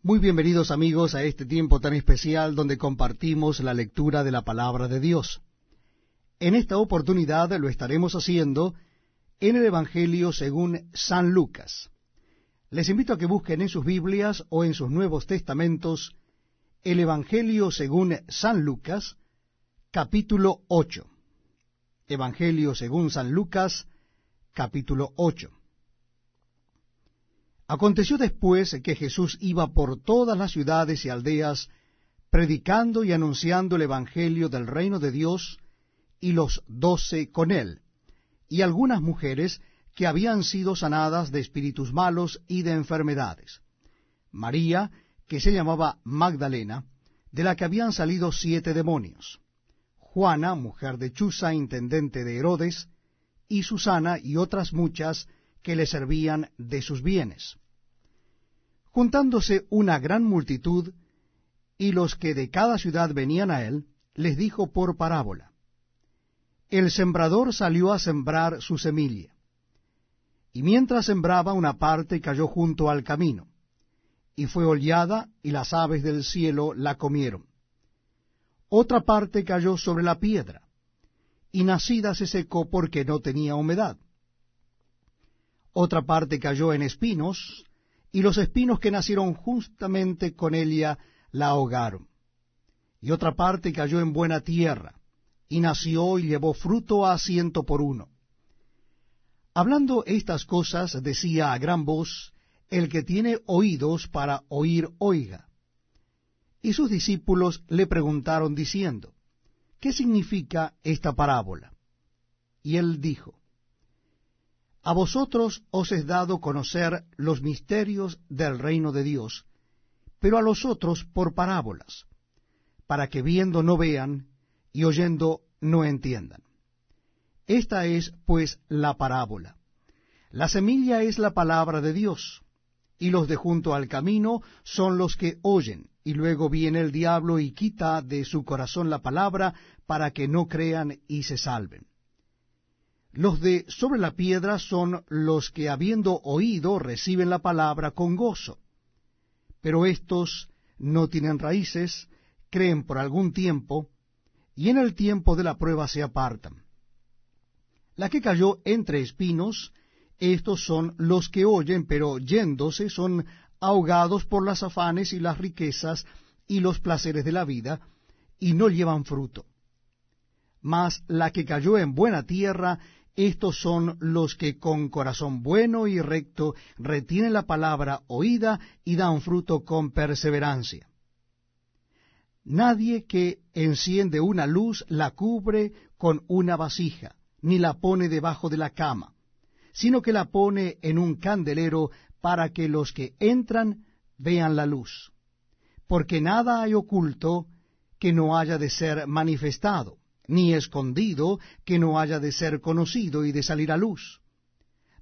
Muy bienvenidos amigos a este tiempo tan especial donde compartimos la lectura de la palabra de Dios. En esta oportunidad lo estaremos haciendo en el Evangelio según San Lucas. Les invito a que busquen en sus Biblias o en sus Nuevos Testamentos el Evangelio según San Lucas, capítulo 8. Evangelio según San Lucas, capítulo 8. Aconteció después que Jesús iba por todas las ciudades y aldeas, predicando y anunciando el Evangelio del reino de Dios, y los doce con él, y algunas mujeres que habían sido sanadas de espíritus malos y de enfermedades. María, que se llamaba Magdalena, de la que habían salido siete demonios. Juana, mujer de Chuza, intendente de Herodes, y Susana y otras muchas que le servían de sus bienes. Juntándose una gran multitud, y los que de cada ciudad venían a él, les dijo por parábola, El sembrador salió a sembrar su semilla, y mientras sembraba una parte cayó junto al camino, y fue hollada, y las aves del cielo la comieron. Otra parte cayó sobre la piedra, y nacida se secó porque no tenía humedad. Otra parte cayó en espinos, y los espinos que nacieron justamente con ella la ahogaron. Y otra parte cayó en buena tierra, y nació y llevó fruto a ciento por uno. Hablando estas cosas, decía a gran voz, el que tiene oídos para oír, oiga. Y sus discípulos le preguntaron diciendo, ¿qué significa esta parábola? Y él dijo, a vosotros os es dado conocer los misterios del reino de Dios, pero a los otros por parábolas, para que viendo no vean y oyendo no entiendan. Esta es, pues, la parábola. La semilla es la palabra de Dios, y los de junto al camino son los que oyen, y luego viene el diablo y quita de su corazón la palabra para que no crean y se salven. Los de sobre la piedra son los que habiendo oído reciben la palabra con gozo. Pero estos no tienen raíces, creen por algún tiempo, y en el tiempo de la prueba se apartan. La que cayó entre espinos, estos son los que oyen, pero yéndose son ahogados por las afanes y las riquezas y los placeres de la vida, y no llevan fruto. Mas la que cayó en buena tierra estos son los que con corazón bueno y recto retienen la palabra oída y dan fruto con perseverancia. Nadie que enciende una luz la cubre con una vasija, ni la pone debajo de la cama, sino que la pone en un candelero para que los que entran vean la luz. Porque nada hay oculto que no haya de ser manifestado ni escondido que no haya de ser conocido y de salir a luz.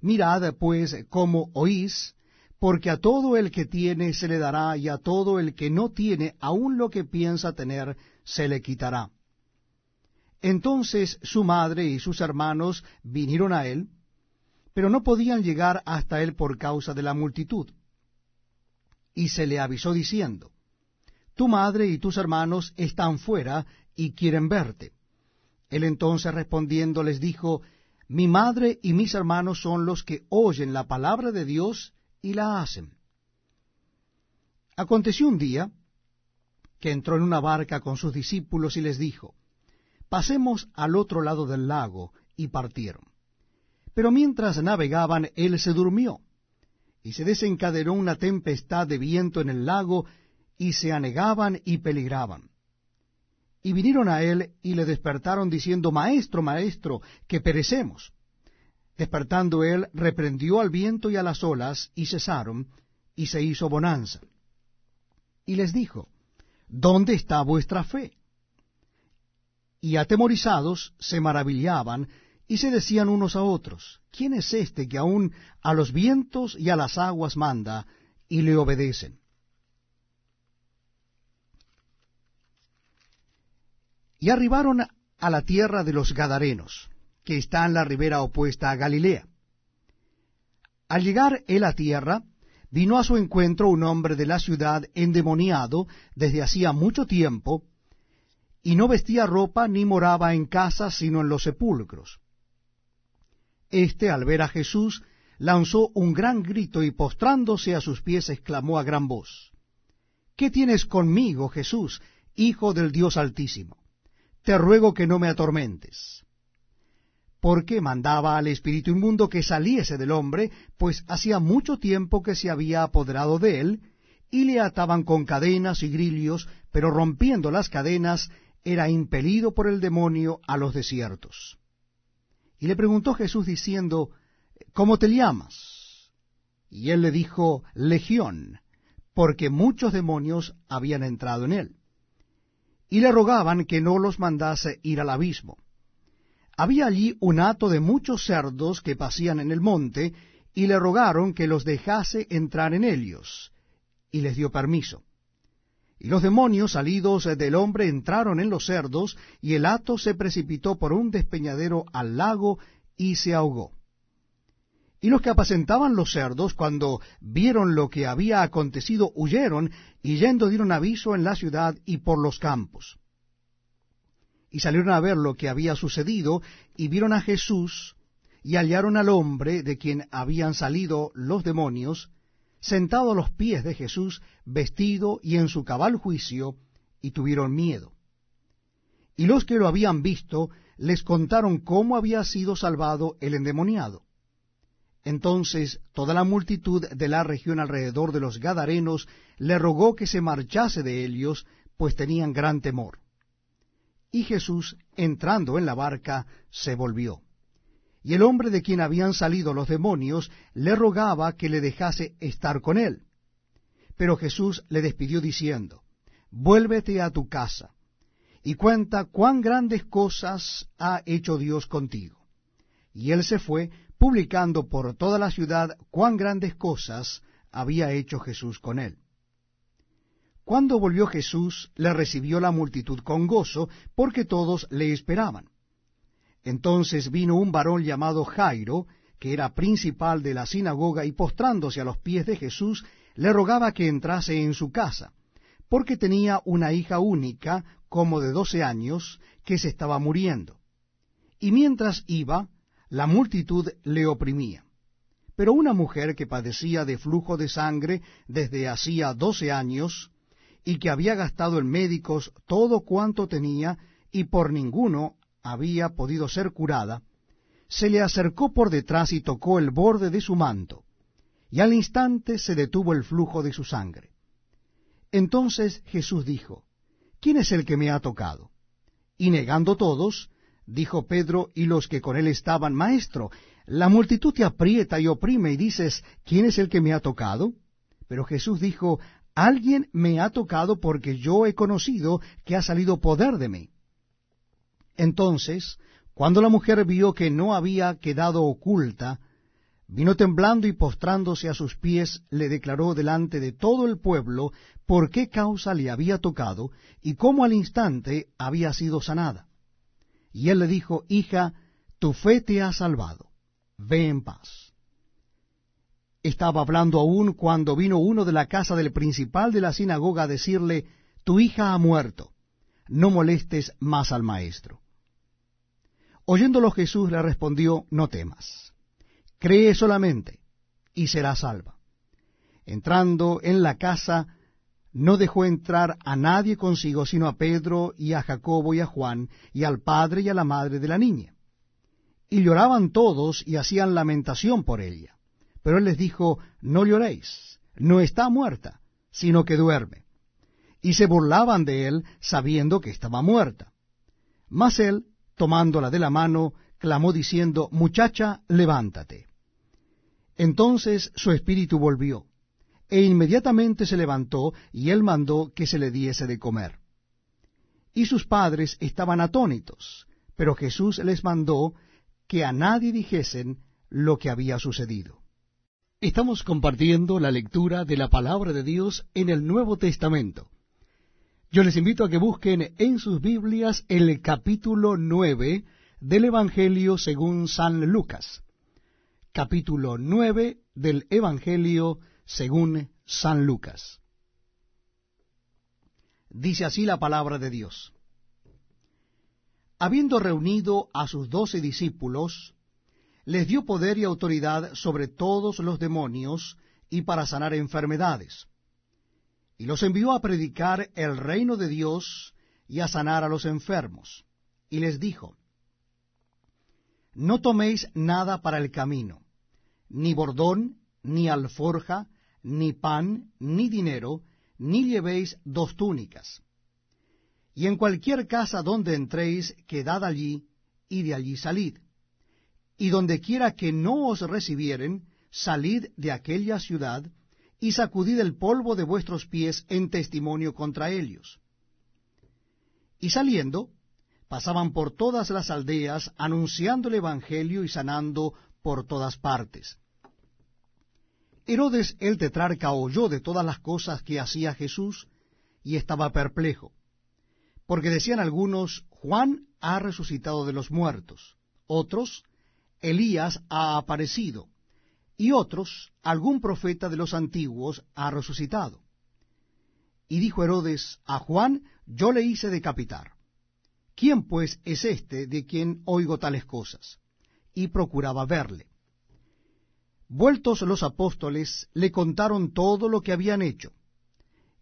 Mirad, pues, cómo oís, porque a todo el que tiene se le dará, y a todo el que no tiene, aun lo que piensa tener, se le quitará. Entonces su madre y sus hermanos vinieron a él, pero no podían llegar hasta él por causa de la multitud. Y se le avisó diciendo, Tu madre y tus hermanos están fuera y quieren verte. Él entonces respondiendo les dijo, Mi madre y mis hermanos son los que oyen la palabra de Dios y la hacen. Aconteció un día que entró en una barca con sus discípulos y les dijo, Pasemos al otro lado del lago, y partieron. Pero mientras navegaban, él se durmió, y se desencadenó una tempestad de viento en el lago, y se anegaban y peligraban. Y vinieron a él y le despertaron diciendo, Maestro, maestro, que perecemos. Despertando él, reprendió al viento y a las olas, y cesaron, y se hizo bonanza. Y les dijo, ¿Dónde está vuestra fe? Y atemorizados se maravillaban, y se decían unos a otros, ¿quién es este que aun a los vientos y a las aguas manda, y le obedecen? Y arribaron a la tierra de los Gadarenos, que está en la ribera opuesta a Galilea. Al llegar él a tierra, vino a su encuentro un hombre de la ciudad endemoniado desde hacía mucho tiempo, y no vestía ropa ni moraba en casa sino en los sepulcros. Este, al ver a Jesús, lanzó un gran grito y postrándose a sus pies exclamó a gran voz, ¿Qué tienes conmigo, Jesús, Hijo del Dios Altísimo? Te ruego que no me atormentes. Porque mandaba al espíritu inmundo que saliese del hombre, pues hacía mucho tiempo que se había apoderado de él, y le ataban con cadenas y grillos, pero rompiendo las cadenas, era impelido por el demonio a los desiertos. Y le preguntó Jesús diciendo, ¿Cómo te llamas? Y él le dijo, Legión, porque muchos demonios habían entrado en él. Y le rogaban que no los mandase ir al abismo. Había allí un hato de muchos cerdos que pasían en el monte, y le rogaron que los dejase entrar en ellos, y les dio permiso. Y los demonios salidos del hombre entraron en los cerdos, y el hato se precipitó por un despeñadero al lago y se ahogó. Y los que apacentaban los cerdos, cuando vieron lo que había acontecido, huyeron, y yendo dieron aviso en la ciudad y por los campos. Y salieron a ver lo que había sucedido, y vieron a Jesús, y hallaron al hombre de quien habían salido los demonios, sentado a los pies de Jesús, vestido y en su cabal juicio, y tuvieron miedo. Y los que lo habían visto les contaron cómo había sido salvado el endemoniado. Entonces toda la multitud de la región alrededor de los Gadarenos le rogó que se marchase de ellos, pues tenían gran temor. Y Jesús, entrando en la barca, se volvió. Y el hombre de quien habían salido los demonios le rogaba que le dejase estar con él. Pero Jesús le despidió diciendo, Vuélvete a tu casa, y cuenta cuán grandes cosas ha hecho Dios contigo. Y él se fue, publicando por toda la ciudad cuán grandes cosas había hecho Jesús con él. Cuando volvió Jesús, le recibió la multitud con gozo, porque todos le esperaban. Entonces vino un varón llamado Jairo, que era principal de la sinagoga, y postrándose a los pies de Jesús, le rogaba que entrase en su casa, porque tenía una hija única, como de doce años, que se estaba muriendo. Y mientras iba, la multitud le oprimía. Pero una mujer que padecía de flujo de sangre desde hacía doce años, y que había gastado en médicos todo cuanto tenía, y por ninguno había podido ser curada, se le acercó por detrás y tocó el borde de su manto, y al instante se detuvo el flujo de su sangre. Entonces Jesús dijo, ¿quién es el que me ha tocado? Y negando todos, dijo Pedro y los que con él estaban, Maestro, la multitud te aprieta y oprime y dices, ¿quién es el que me ha tocado? Pero Jesús dijo, Alguien me ha tocado porque yo he conocido que ha salido poder de mí. Entonces, cuando la mujer vio que no había quedado oculta, vino temblando y postrándose a sus pies, le declaró delante de todo el pueblo por qué causa le había tocado y cómo al instante había sido sanada. Y él le dijo, Hija, tu fe te ha salvado, ve en paz. Estaba hablando aún cuando vino uno de la casa del principal de la sinagoga a decirle, Tu hija ha muerto, no molestes más al maestro. Oyéndolo Jesús le respondió, no temas, cree solamente y será salva. Entrando en la casa, no dejó entrar a nadie consigo, sino a Pedro y a Jacobo y a Juan, y al padre y a la madre de la niña. Y lloraban todos y hacían lamentación por ella. Pero él les dijo, no lloréis, no está muerta, sino que duerme. Y se burlaban de él, sabiendo que estaba muerta. Mas él, tomándola de la mano, clamó diciendo, Muchacha, levántate. Entonces su espíritu volvió, e inmediatamente se levantó, y él mandó que se le diese de comer. Y sus padres estaban atónitos, pero Jesús les mandó que a nadie dijesen lo que había sucedido. Estamos compartiendo la lectura de la palabra de Dios en el Nuevo Testamento. Yo les invito a que busquen en sus Biblias el capítulo nueve del Evangelio según San Lucas. Capítulo nueve del Evangelio según San Lucas. Dice así la palabra de Dios. Habiendo reunido a sus doce discípulos, les dio poder y autoridad sobre todos los demonios y para sanar enfermedades. Y los envió a predicar el reino de Dios y a sanar a los enfermos. Y les dijo, No toméis nada para el camino, ni bordón, ni alforja, ni pan, ni dinero, ni llevéis dos túnicas. Y en cualquier casa donde entréis, quedad allí, y de allí salid. Y donde quiera que no os recibieren, salid de aquella ciudad, y sacudid el polvo de vuestros pies en testimonio contra ellos. Y saliendo, pasaban por todas las aldeas, anunciando el Evangelio y sanando por todas partes. Herodes el tetrarca oyó de todas las cosas que hacía Jesús y estaba perplejo, porque decían algunos, Juan ha resucitado de los muertos, otros, Elías ha aparecido, y otros, algún profeta de los antiguos ha resucitado. Y dijo Herodes, a Juan yo le hice decapitar. ¿Quién pues es este de quien oigo tales cosas? Y procuraba verle. Vueltos los apóstoles, le contaron todo lo que habían hecho,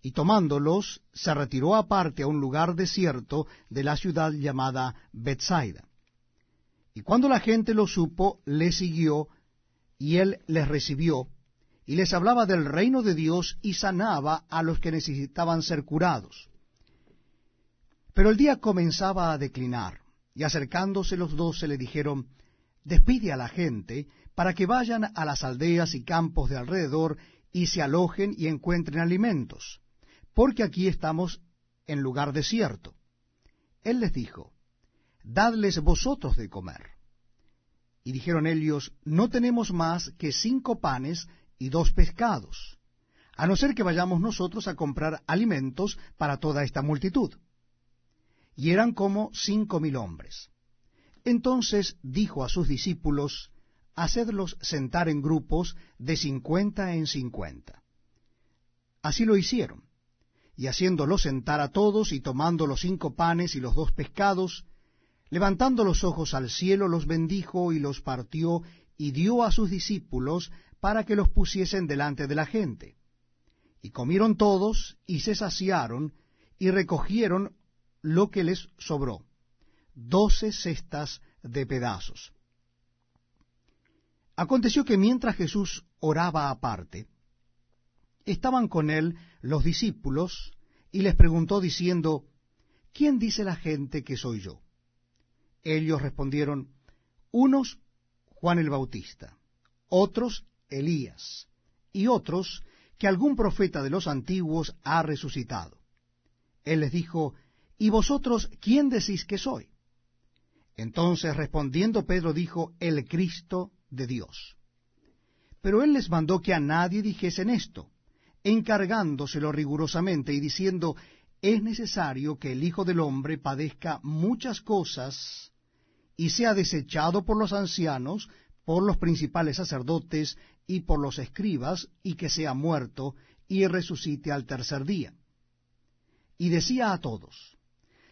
y tomándolos, se retiró aparte a un lugar desierto de la ciudad llamada Bethsaida. Y cuando la gente lo supo, le siguió, y él les recibió, y les hablaba del reino de Dios y sanaba a los que necesitaban ser curados. Pero el día comenzaba a declinar, y acercándose los doce le dijeron, Despide a la gente, para que vayan a las aldeas y campos de alrededor y se alojen y encuentren alimentos, porque aquí estamos en lugar desierto. Él les dijo, Dadles vosotros de comer. Y dijeron ellos, No tenemos más que cinco panes y dos pescados, a no ser que vayamos nosotros a comprar alimentos para toda esta multitud. Y eran como cinco mil hombres. Entonces dijo a sus discípulos, hacedlos sentar en grupos de cincuenta en cincuenta. Así lo hicieron, y haciéndolos sentar a todos y tomando los cinco panes y los dos pescados, levantando los ojos al cielo los bendijo y los partió y dio a sus discípulos para que los pusiesen delante de la gente. Y comieron todos y se saciaron y recogieron lo que les sobró, doce cestas de pedazos. Aconteció que mientras Jesús oraba aparte, estaban con él los discípulos y les preguntó diciendo, ¿quién dice la gente que soy yo? Ellos respondieron, unos Juan el Bautista, otros Elías, y otros que algún profeta de los antiguos ha resucitado. Él les dijo, ¿y vosotros quién decís que soy? Entonces respondiendo Pedro dijo, el Cristo de Dios. Pero él les mandó que a nadie dijesen esto, encargándoselo rigurosamente y diciendo, es necesario que el Hijo del Hombre padezca muchas cosas y sea desechado por los ancianos, por los principales sacerdotes y por los escribas, y que sea muerto y resucite al tercer día. Y decía a todos,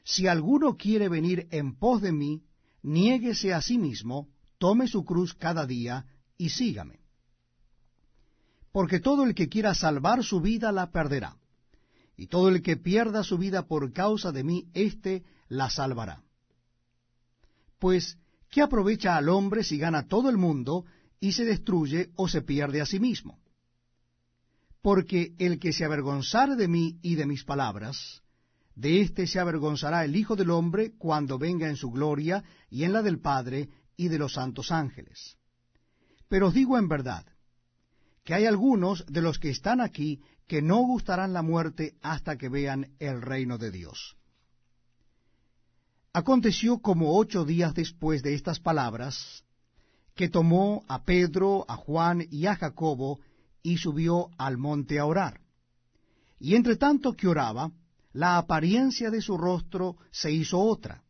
si alguno quiere venir en pos de mí, niéguese a sí mismo, tome su cruz cada día y sígame. Porque todo el que quiera salvar su vida la perderá, y todo el que pierda su vida por causa de mí, éste la salvará. Pues, ¿qué aprovecha al hombre si gana todo el mundo y se destruye o se pierde a sí mismo? Porque el que se avergonzare de mí y de mis palabras, de éste se avergonzará el Hijo del Hombre cuando venga en su gloria y en la del Padre y de los santos ángeles. Pero os digo en verdad, que hay algunos de los que están aquí que no gustarán la muerte hasta que vean el reino de Dios. Aconteció como ocho días después de estas palabras, que tomó a Pedro, a Juan y a Jacobo, y subió al monte a orar. Y entre tanto que oraba, la apariencia de su rostro se hizo otra,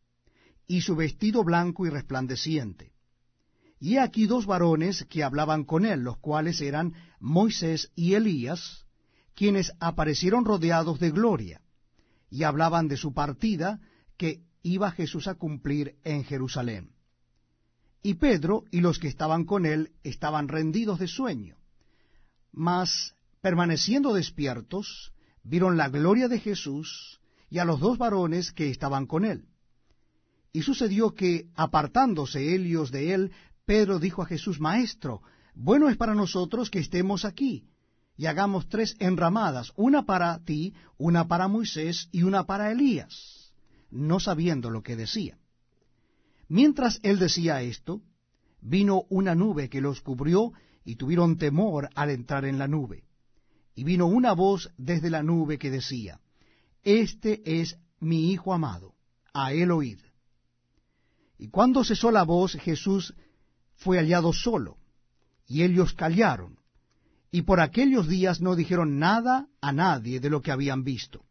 y su vestido blanco y resplandeciente. Y aquí dos varones que hablaban con él, los cuales eran Moisés y Elías, quienes aparecieron rodeados de gloria, y hablaban de su partida que iba Jesús a cumplir en Jerusalén. Y Pedro y los que estaban con él estaban rendidos de sueño, mas permaneciendo despiertos, vieron la gloria de Jesús y a los dos varones que estaban con él. Y sucedió que, apartándose ellos de él, Pedro dijo a Jesús, Maestro, bueno es para nosotros que estemos aquí, y hagamos tres enramadas, una para ti, una para Moisés y una para Elías, no sabiendo lo que decía. Mientras él decía esto, vino una nube que los cubrió y tuvieron temor al entrar en la nube. Y vino una voz desde la nube que decía, Este es mi Hijo amado, a él oíd. Y cuando cesó la voz, Jesús fue hallado solo, y ellos callaron, y por aquellos días no dijeron nada a nadie de lo que habían visto.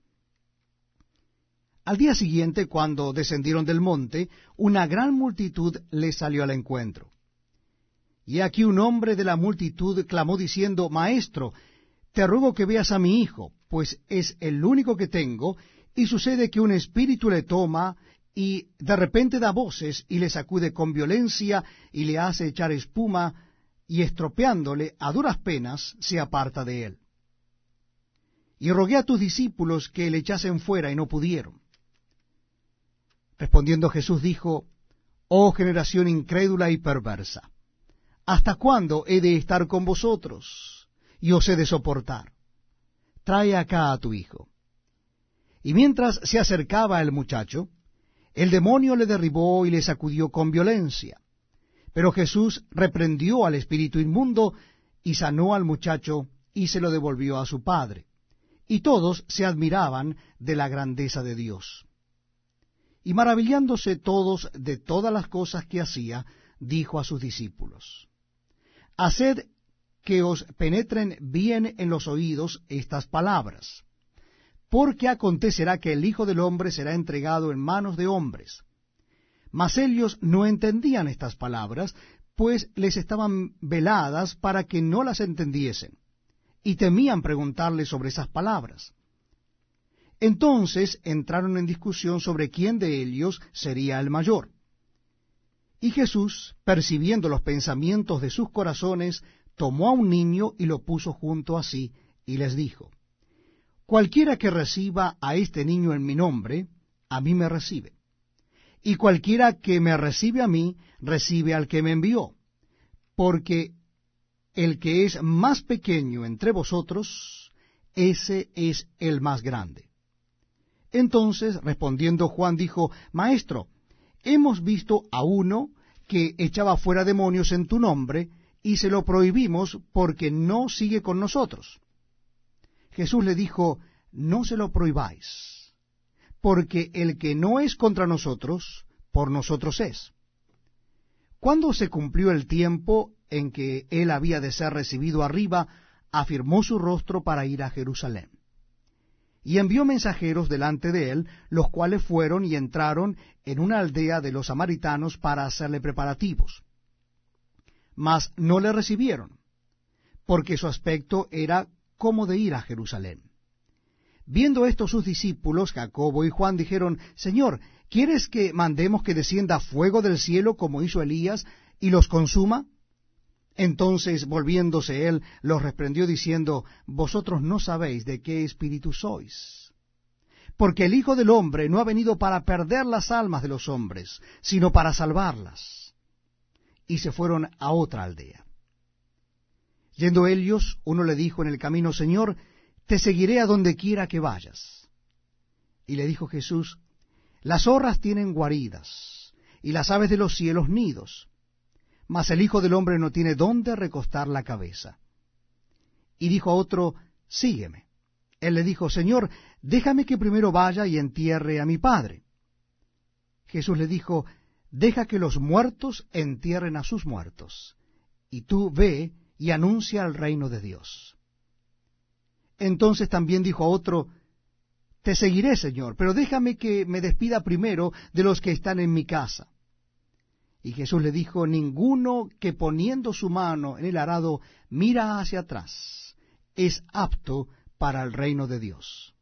Al día siguiente, cuando descendieron del monte, una gran multitud les salió al encuentro. Y aquí un hombre de la multitud clamó diciendo, Maestro, te ruego que veas a mi hijo, pues es el único que tengo, y sucede que un espíritu le toma y de repente da voces y le sacude con violencia y le hace echar espuma y estropeándole a duras penas se aparta de él. Y rogué a tus discípulos que le echasen fuera y no pudieron. Respondiendo Jesús dijo, Oh generación incrédula y perversa, ¿hasta cuándo he de estar con vosotros y os he de soportar? Trae acá a tu hijo. Y mientras se acercaba el muchacho, el demonio le derribó y le sacudió con violencia. Pero Jesús reprendió al espíritu inmundo y sanó al muchacho y se lo devolvió a su padre. Y todos se admiraban de la grandeza de Dios. Y maravillándose todos de todas las cosas que hacía, dijo a sus discípulos, Haced que os penetren bien en los oídos estas palabras porque acontecerá que el Hijo del Hombre será entregado en manos de hombres. Mas ellos no entendían estas palabras, pues les estaban veladas para que no las entendiesen, y temían preguntarle sobre esas palabras. Entonces entraron en discusión sobre quién de ellos sería el mayor. Y Jesús, percibiendo los pensamientos de sus corazones, tomó a un niño y lo puso junto a sí, y les dijo, Cualquiera que reciba a este niño en mi nombre, a mí me recibe. Y cualquiera que me recibe a mí, recibe al que me envió. Porque el que es más pequeño entre vosotros, ese es el más grande. Entonces, respondiendo Juan, dijo, Maestro, hemos visto a uno que echaba fuera demonios en tu nombre, y se lo prohibimos porque no sigue con nosotros. Jesús le dijo, no se lo prohibáis, porque el que no es contra nosotros, por nosotros es. Cuando se cumplió el tiempo en que él había de ser recibido arriba, afirmó su rostro para ir a Jerusalén. Y envió mensajeros delante de él, los cuales fueron y entraron en una aldea de los samaritanos para hacerle preparativos. Mas no le recibieron, porque su aspecto era como de ir a Jerusalén. Viendo esto sus discípulos, Jacobo y Juan, dijeron, Señor, ¿quieres que mandemos que descienda fuego del cielo como hizo Elías y los consuma? Entonces, volviéndose él, los reprendió diciendo, Vosotros no sabéis de qué espíritu sois. Porque el Hijo del Hombre no ha venido para perder las almas de los hombres, sino para salvarlas. Y se fueron a otra aldea. Yendo ellos, uno le dijo en el camino, Señor, te seguiré a donde quiera que vayas. Y le dijo Jesús, las zorras tienen guaridas, y las aves de los cielos nidos, mas el Hijo del Hombre no tiene dónde recostar la cabeza. Y dijo a otro, sígueme. Él le dijo, Señor, déjame que primero vaya y entierre a mi Padre. Jesús le dijo, deja que los muertos entierren a sus muertos, y tú ve y anuncia el reino de Dios. Entonces también dijo otro, Te seguiré, Señor, pero déjame que me despida primero de los que están en mi casa. Y Jesús le dijo, ninguno que poniendo su mano en el arado mira hacia atrás, es apto para el reino de Dios.